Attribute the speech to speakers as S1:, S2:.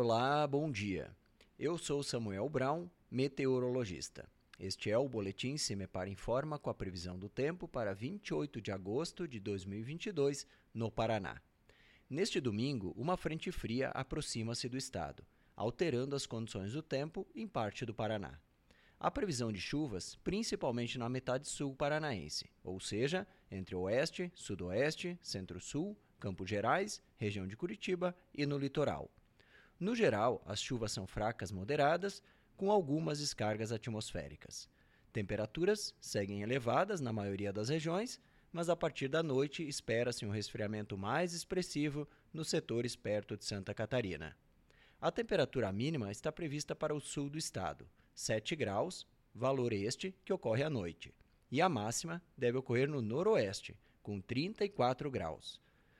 S1: Olá, bom dia. Eu sou Samuel Brown, meteorologista. Este é o boletim Cimepar Informa com a previsão do tempo para 28 de agosto de 2022 no Paraná. Neste domingo, uma frente fria aproxima-se do estado, alterando as condições do tempo em parte do Paraná. Há previsão de chuvas principalmente na metade sul paranaense, ou seja, entre oeste, sudoeste, centro-sul, Campos Gerais, região de Curitiba e no litoral. No geral, as chuvas são fracas moderadas, com algumas descargas atmosféricas. Temperaturas seguem elevadas na maioria das regiões, mas a partir da noite espera-se um resfriamento mais expressivo nos setores perto de Santa Catarina. A temperatura mínima está prevista para o sul do estado, 7 graus, valor este que ocorre à noite, e a máxima deve ocorrer no noroeste, com 34 graus.